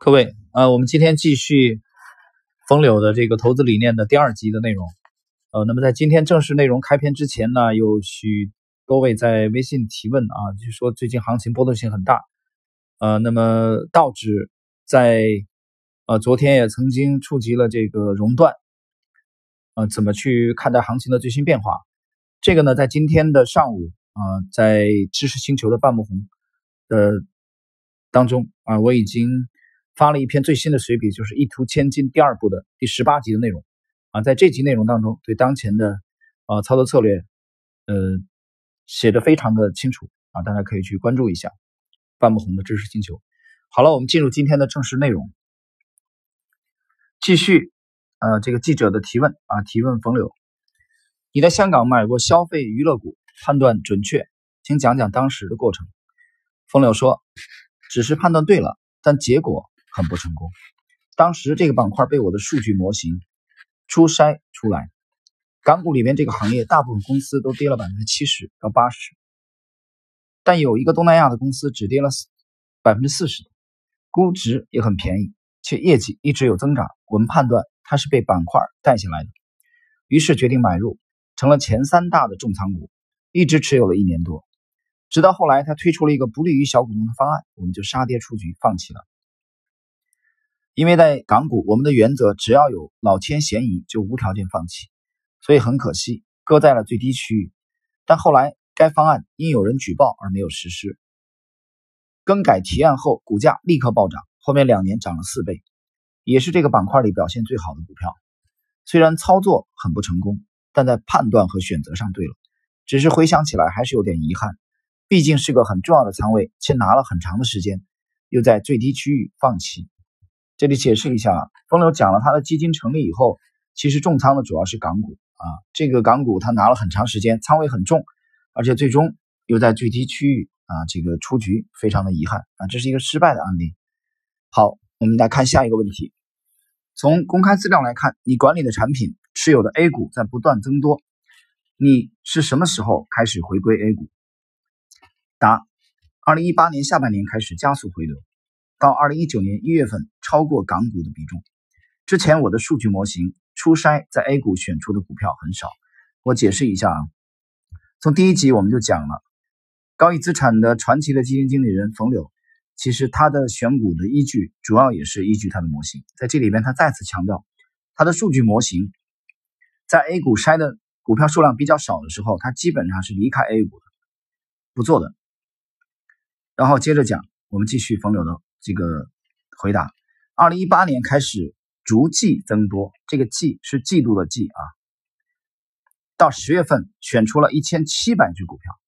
各位，呃，我们今天继续风柳的这个投资理念的第二集的内容。呃，那么在今天正式内容开篇之前呢，有许多位在微信提问啊，就说最近行情波动性很大。呃，那么道指在呃昨天也曾经触及了这个熔断，呃，怎么去看待行情的最新变化？这个呢，在今天的上午啊，在知识星球的半木红的当中啊，我已经。发了一篇最新的随笔，就是《一图千金》第二部的第十八集的内容啊，在这集内容当中，对当前的呃操作策略，呃写的非常的清楚啊，大家可以去关注一下半不红的知识星球。好了，我们进入今天的正式内容，继续呃这个记者的提问啊，提问冯柳，你在香港买过消费娱乐股，判断准确，请讲讲当时的过程。冯柳说，只是判断对了，但结果。很不成功。当时这个板块被我的数据模型初筛出来，港股里面这个行业大部分公司都跌了百分之七十到八十，但有一个东南亚的公司只跌了百分之四十，估值也很便宜，且业绩一直有增长。我们判断它是被板块带下来的，于是决定买入，成了前三大的重仓股，一直持有了一年多，直到后来他推出了一个不利于小股东的方案，我们就杀跌出局，放弃了。因为在港股，我们的原则只要有老千嫌疑就无条件放弃，所以很可惜搁在了最低区域。但后来该方案因有人举报而没有实施，更改提案后股价立刻暴涨，后面两年涨了四倍，也是这个板块里表现最好的股票。虽然操作很不成功，但在判断和选择上对了。只是回想起来还是有点遗憾，毕竟是个很重要的仓位，且拿了很长的时间，又在最低区域放弃。这里解释一下，风流讲了他的基金成立以后，其实重仓的主要是港股啊。这个港股他拿了很长时间，仓位很重，而且最终又在最低区域啊这个出局，非常的遗憾啊，这是一个失败的案例。好，我们来看下一个问题。从公开资料来看，你管理的产品持有的 A 股在不断增多，你是什么时候开始回归 A 股？答：二零一八年下半年开始加速回流。到二零一九年一月份，超过港股的比重。之前我的数据模型初筛在 A 股选出的股票很少。我解释一下啊，从第一集我们就讲了，高毅资产的传奇的基金经理人冯柳，其实他的选股的依据主要也是依据他的模型。在这里边，他再次强调，他的数据模型在 A 股筛的股票数量比较少的时候，他基本上是离开 A 股的，不做的。然后接着讲，我们继续冯柳的。这个回答，二零一八年开始逐季增多，这个季是季度的季啊。到十月份选出了一千七百只股票，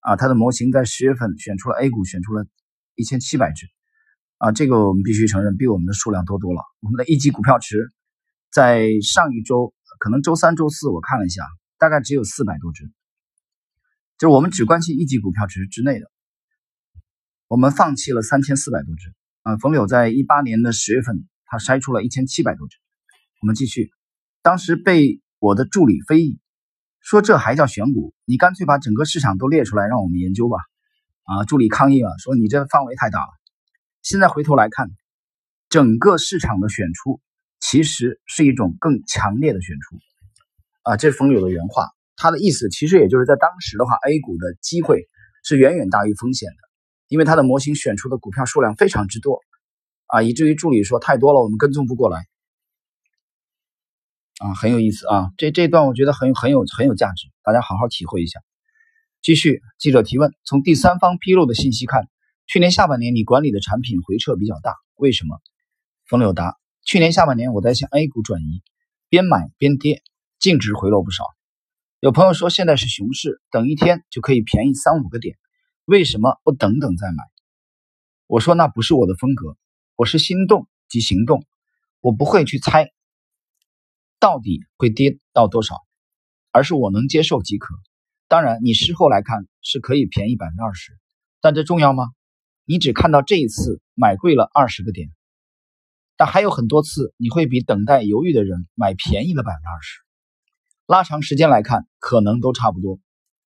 啊，它的模型在十月份选出了 A 股，选出了一千七百只，啊，这个我们必须承认比我们的数量多多了。我们的一级股票池在上一周，可能周三、周四我看了一下，大概只有四百多只，就是我们只关心一级股票池之内的。我们放弃了三千四百多只啊！冯柳在一八年的十月份，他筛出了一千七百多只。我们继续，当时被我的助理非议，说这还叫选股？你干脆把整个市场都列出来，让我们研究吧！啊，助理抗议了，说你这范围太大了。现在回头来看，整个市场的选出其实是一种更强烈的选出啊！这是冯柳的原话，他的意思其实也就是在当时的话，A 股的机会是远远大于风险的。因为他的模型选出的股票数量非常之多，啊，以至于助理说太多了，我们跟踪不过来，啊，很有意思啊，这这段我觉得很很有很有价值，大家好好体会一下。继续，记者提问：从第三方披露的信息看，去年下半年你管理的产品回撤比较大，为什么？冯柳答：去年下半年我在向 A 股转移，边买边跌，净值回落不少。有朋友说现在是熊市，等一天就可以便宜三五个点。为什么不等等再买？我说那不是我的风格，我是心动即行动，我不会去猜到底会跌到多少，而是我能接受即可。当然，你事后来看是可以便宜百分之二十，但这重要吗？你只看到这一次买贵了二十个点，但还有很多次你会比等待犹豫的人买便宜了百分之二十。拉长时间来看，可能都差不多。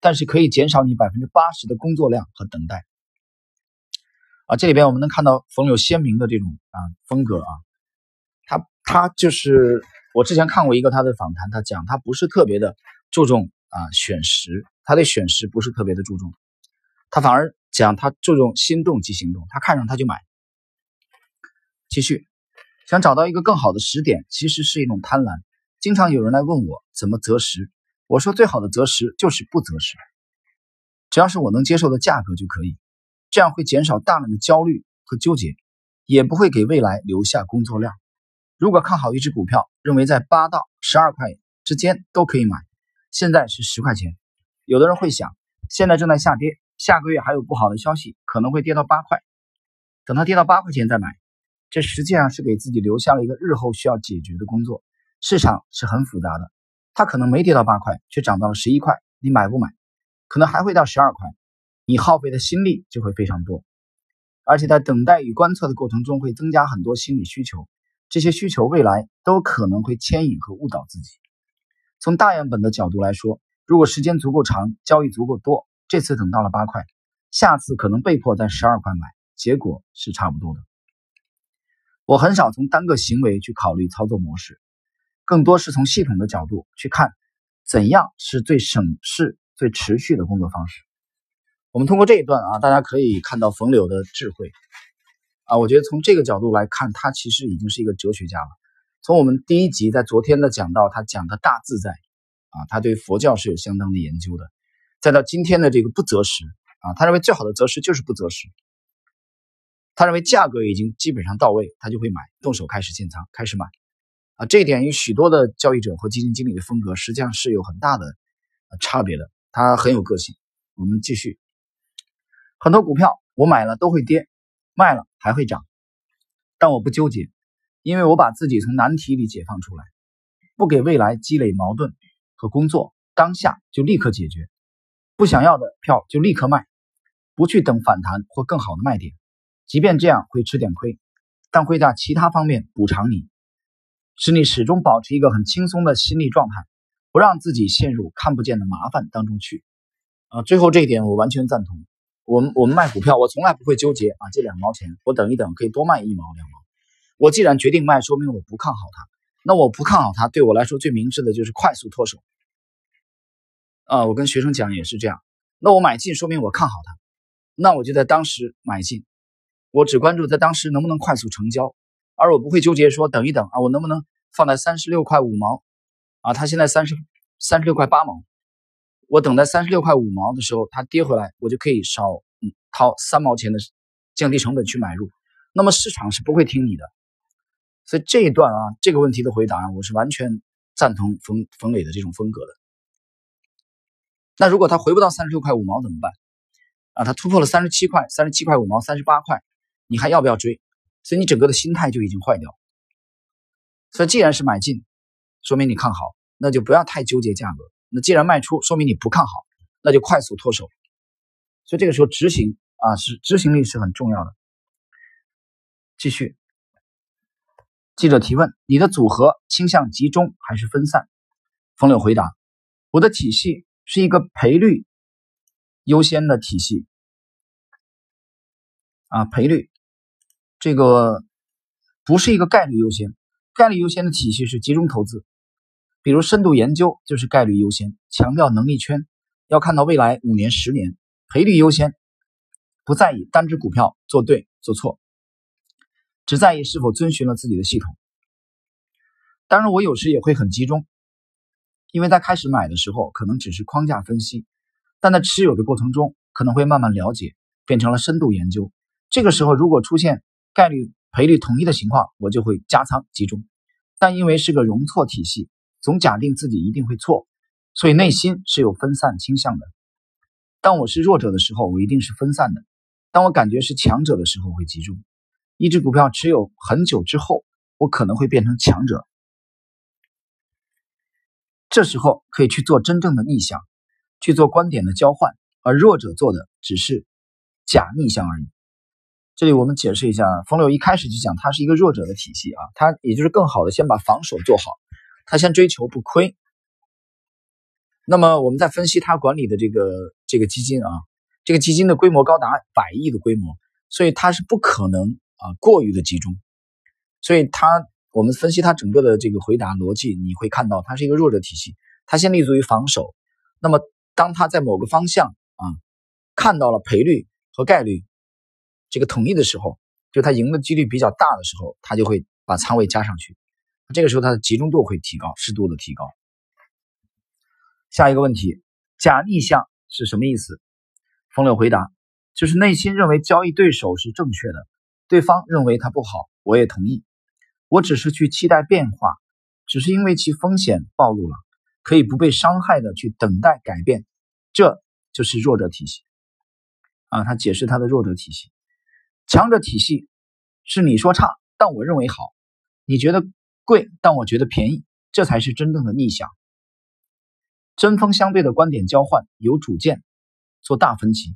但是可以减少你百分之八十的工作量和等待。啊，这里边我们能看到冯柳鲜明的这种啊风格啊，他他就是我之前看过一个他的访谈，他讲他不是特别的注重啊选时，他对选时不是特别的注重，他反而讲他注重心动即行动，他看上他就买。继续，想找到一个更好的时点，其实是一种贪婪。经常有人来问我怎么择时，我说最好的择时就是不择时，只要是我能接受的价格就可以，这样会减少大量的焦虑和纠结，也不会给未来留下工作量。如果看好一只股票，认为在八到十二块之间都可以买，现在是十块钱，有的人会想，现在正在下跌，下个月还有不好的消息，可能会跌到八块，等它跌到八块钱再买，这实际上是给自己留下了一个日后需要解决的工作。市场是很复杂的，它可能没跌到八块，却涨到了十一块，你买不买？可能还会到十二块，你耗费的心力就会非常多，而且在等待与观测的过程中，会增加很多心理需求，这些需求未来都可能会牵引和误导自己。从大样本的角度来说，如果时间足够长，交易足够多，这次等到了八块，下次可能被迫在十二块买，结果是差不多的。我很少从单个行为去考虑操作模式。更多是从系统的角度去看，怎样是最省事、最持续的工作方式。我们通过这一段啊，大家可以看到冯柳的智慧啊。我觉得从这个角度来看，他其实已经是一个哲学家了。从我们第一集在昨天的讲到他讲的大自在啊，他对佛教是有相当的研究的。再到今天的这个不择时啊，他认为最好的择时就是不择时。他认为价格已经基本上到位，他就会买，动手开始建仓，开始买。啊，这一点与许多的交易者和基金经理的风格实际上是有很大的差别的。他很有个性。我们继续，很多股票我买了都会跌，卖了还会涨，但我不纠结，因为我把自己从难题里解放出来，不给未来积累矛盾和工作，当下就立刻解决。不想要的票就立刻卖，不去等反弹或更好的卖点，即便这样会吃点亏，但会在其他方面补偿你。使你始终保持一个很轻松的心理状态，不让自己陷入看不见的麻烦当中去。啊，最后这一点我完全赞同。我们我们卖股票，我从来不会纠结啊，这两毛钱我等一等可以多卖一毛两毛。我既然决定卖，说明我不看好它。那我不看好它，对我来说最明智的就是快速脱手。啊，我跟学生讲也是这样。那我买进，说明我看好它，那我就在当时买进。我只关注在当时能不能快速成交。而我不会纠结说等一等啊，我能不能放在三十六块五毛啊？它现在三十三十六块八毛，我等在三十六块五毛的时候，它跌回来，我就可以少嗯掏三毛钱的降低成本去买入。那么市场是不会听你的，所以这一段啊，这个问题的回答，我是完全赞同冯冯磊的这种风格的。那如果它回不到三十六块五毛怎么办？啊，它突破了三十七块、三十七块五毛、三十八块，你还要不要追？所以你整个的心态就已经坏掉。所以既然是买进，说明你看好，那就不要太纠结价格。那既然卖出，说明你不看好，那就快速脱手。所以这个时候执行啊，是执行力是很重要的。继续，记者提问：你的组合倾向集中还是分散？冯柳回答：我的体系是一个赔率优先的体系啊，赔率。这个不是一个概率优先，概率优先的体系是集中投资，比如深度研究就是概率优先，强调能力圈，要看到未来五年、十年，赔率优先，不在意单只股票做对做错，只在意是否遵循了自己的系统。当然，我有时也会很集中，因为在开始买的时候可能只是框架分析，但在持有的过程中可能会慢慢了解，变成了深度研究。这个时候如果出现概率赔率统一的情况，我就会加仓集中，但因为是个容错体系，总假定自己一定会错，所以内心是有分散倾向的。当我是弱者的时候，我一定是分散的；当我感觉是强者的时候，会集中。一只股票持有很久之后，我可能会变成强者，这时候可以去做真正的逆向，去做观点的交换，而弱者做的只是假逆向而已。这里我们解释一下，冯柳一开始就讲他是一个弱者的体系啊，他也就是更好的先把防守做好，他先追求不亏。那么我们再分析他管理的这个这个基金啊，这个基金的规模高达百亿的规模，所以他是不可能啊过于的集中。所以他我们分析他整个的这个回答逻辑，你会看到他是一个弱者体系，他先立足于防守。那么当他在某个方向啊看到了赔率和概率这个统一的时候，就他赢的几率比较大的时候，他就会把仓位加上去。这个时候他的集中度会提高，适度的提高。下一个问题，假逆向是什么意思？风柳回答，就是内心认为交易对手是正确的，对方认为他不好，我也同意，我只是去期待变化，只是因为其风险暴露了，可以不被伤害的去等待改变，这就是弱者体系。啊，他解释他的弱者体系，强者体系是你说差，但我认为好，你觉得。贵，但我觉得便宜，这才是真正的逆向。针锋相对的观点交换有主见，做大分歧；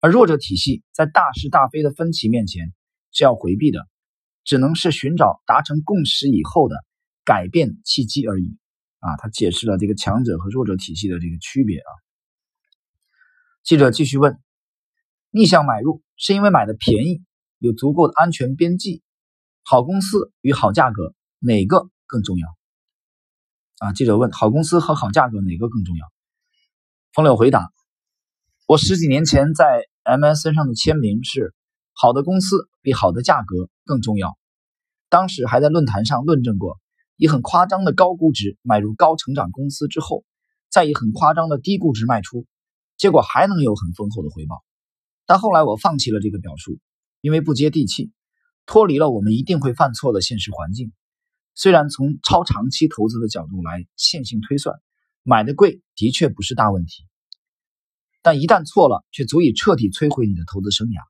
而弱者体系在大是大非的分歧面前是要回避的，只能是寻找达成共识以后的改变契机而已。啊，他解释了这个强者和弱者体系的这个区别啊。记者继续问：逆向买入是因为买的便宜，有足够的安全边际，好公司与好价格。哪个更重要？啊，记者问：好公司和好价格哪个更重要？风柳回答：我十几年前在 MSN 上的签名是“好的公司比好的价格更重要”。当时还在论坛上论证过，以很夸张的高估值买入高成长公司之后，再以很夸张的低估值卖出，结果还能有很丰厚的回报。但后来我放弃了这个表述，因为不接地气，脱离了我们一定会犯错的现实环境。虽然从超长期投资的角度来线性推算，买的贵的确不是大问题，但一旦错了，却足以彻底摧毁你的投资生涯。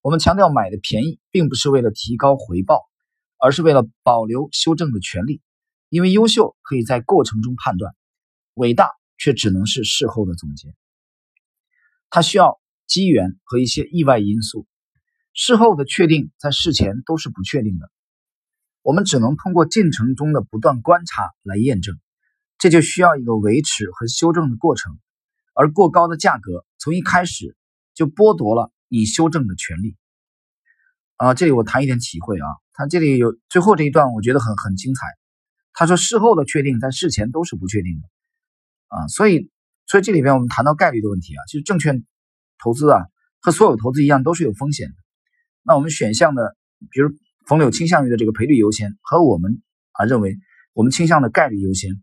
我们强调买的便宜，并不是为了提高回报，而是为了保留修正的权利。因为优秀可以在过程中判断，伟大却只能是事后的总结。它需要机缘和一些意外因素，事后的确定在事前都是不确定的。我们只能通过进程中的不断观察来验证，这就需要一个维持和修正的过程。而过高的价格从一开始就剥夺了你修正的权利。啊，这里我谈一点体会啊，他这里有最后这一段，我觉得很很精彩。他说事后的确定在事前都是不确定的啊，所以所以这里边我们谈到概率的问题啊，其实证券投资啊和所有投资一样都是有风险的。那我们选项的，比如。冯柳倾向于的这个赔率优先，和我们啊认为我们倾向的概率优先，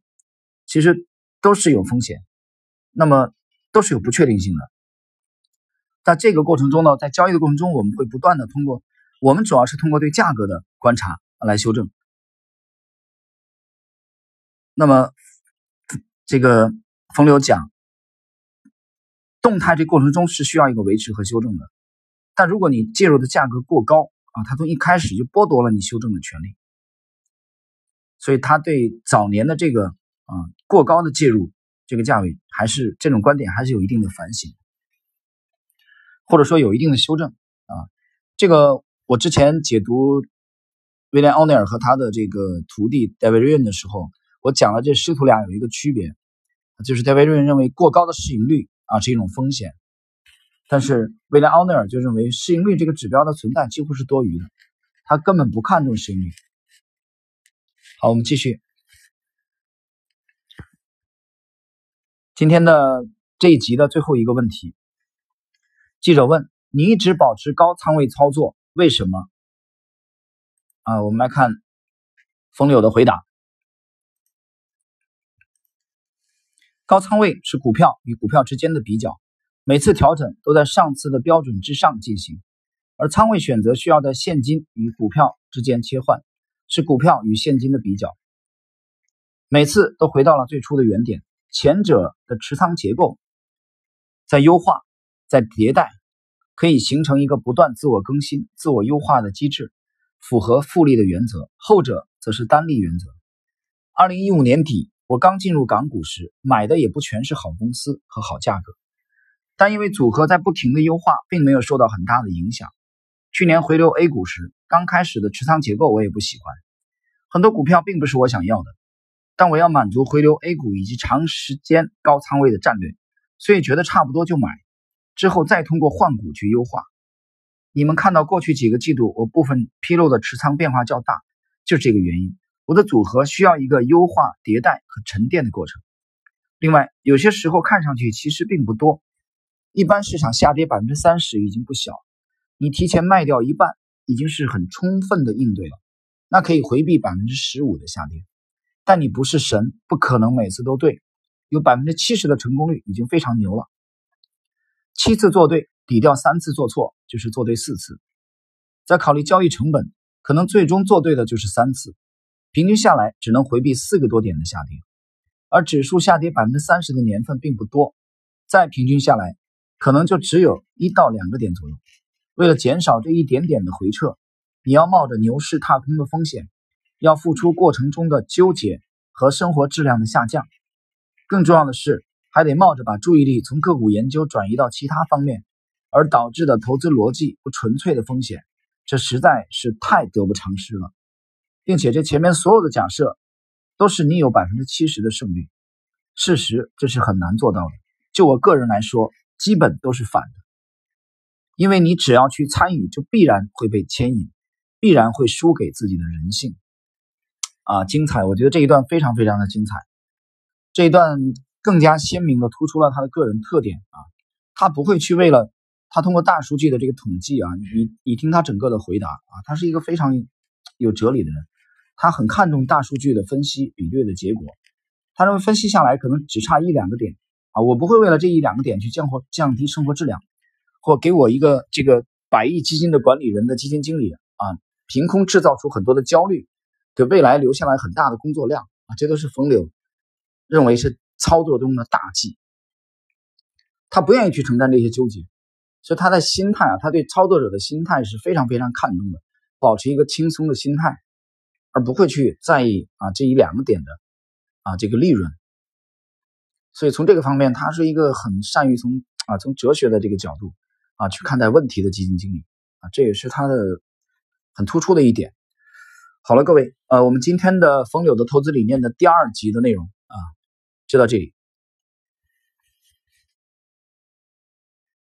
其实都是有风险，那么都是有不确定性的。在这个过程中呢，在交易的过程中，我们会不断的通过，我们主要是通过对价格的观察来修正。那么这个冯柳讲，动态这过程中是需要一个维持和修正的，但如果你介入的价格过高，啊，他从一开始就剥夺了你修正的权利，所以他对早年的这个啊过高的介入这个价位，还是这种观点还是有一定的反省，或者说有一定的修正啊。这个我之前解读威廉奥内尔和他的这个徒弟戴维瑞恩的时候，我讲了这师徒俩有一个区别，就是戴维瑞恩认为过高的市盈率啊是一种风险。但是，威廉奥内尔就认为市盈率这个指标的存在几乎是多余的，他根本不看重市盈率。好，我们继续今天的这一集的最后一个问题。记者问：“你一直保持高仓位操作，为什么？”啊，我们来看风柳的回答：高仓位是股票与股票之间的比较。每次调整都在上次的标准之上进行，而仓位选择需要在现金与股票之间切换，是股票与现金的比较。每次都回到了最初的原点，前者的持仓结构在优化，在迭代，可以形成一个不断自我更新、自我优化的机制，符合复利的原则；后者则是单利原则。二零一五年底，我刚进入港股时，买的也不全是好公司和好价格。但因为组合在不停的优化，并没有受到很大的影响。去年回流 A 股时，刚开始的持仓结构我也不喜欢，很多股票并不是我想要的。但我要满足回流 A 股以及长时间高仓位的战略，所以觉得差不多就买，之后再通过换股去优化。你们看到过去几个季度我部分披露的持仓变化较大，就这个原因。我的组合需要一个优化、迭代和沉淀的过程。另外，有些时候看上去其实并不多。一般市场下跌百分之三十已经不小，你提前卖掉一半，已经是很充分的应对了。那可以回避百分之十五的下跌。但你不是神，不可能每次都对。有百分之七十的成功率已经非常牛了。七次做对，抵掉三次做错，就是做对四次。再考虑交易成本，可能最终做对的就是三次。平均下来只能回避四个多点的下跌，而指数下跌百分之三十的年份并不多，再平均下来，可能就只有一到两个点左右。为了减少这一点点的回撤，你要冒着牛市踏空的风险，要付出过程中的纠结和生活质量的下降。更重要的是，还得冒着把注意力从个股研究转移到其他方面，而导致的投资逻辑不纯粹的风险，这实在是太得不偿失了。并且这前面所有的假设，都是你有百分之七十的胜率。事实这是很难做到的。就我个人来说，基本都是反的。因为你只要去参与，就必然会被牵引，必然会输给自己的人性。啊，精彩！我觉得这一段非常非常的精彩。这一段更加鲜明的突出了他的个人特点啊，他不会去为了他通过大数据的这个统计啊，你你听他整个的回答啊，他是一个非常有哲理的人。他很看重大数据的分析比对的结果，他认为分析下来可能只差一两个点啊，我不会为了这一两个点去降或降低生活质量，或给我一个这个百亿基金的管理人的基金经理啊，凭空制造出很多的焦虑，给未来留下来很大的工作量啊，这都是冯柳认为是操作中的大忌，他不愿意去承担这些纠结，所以他的心态啊，他对操作者的心态是非常非常看重的，保持一个轻松的心态。而不会去在意啊这一两个点的啊这个利润，所以从这个方面，他是一个很善于从啊从哲学的这个角度啊去看待问题的基金经理啊，这也是他的很突出的一点。好了，各位，呃，我们今天的风柳的投资理念的第二集的内容啊就到这里。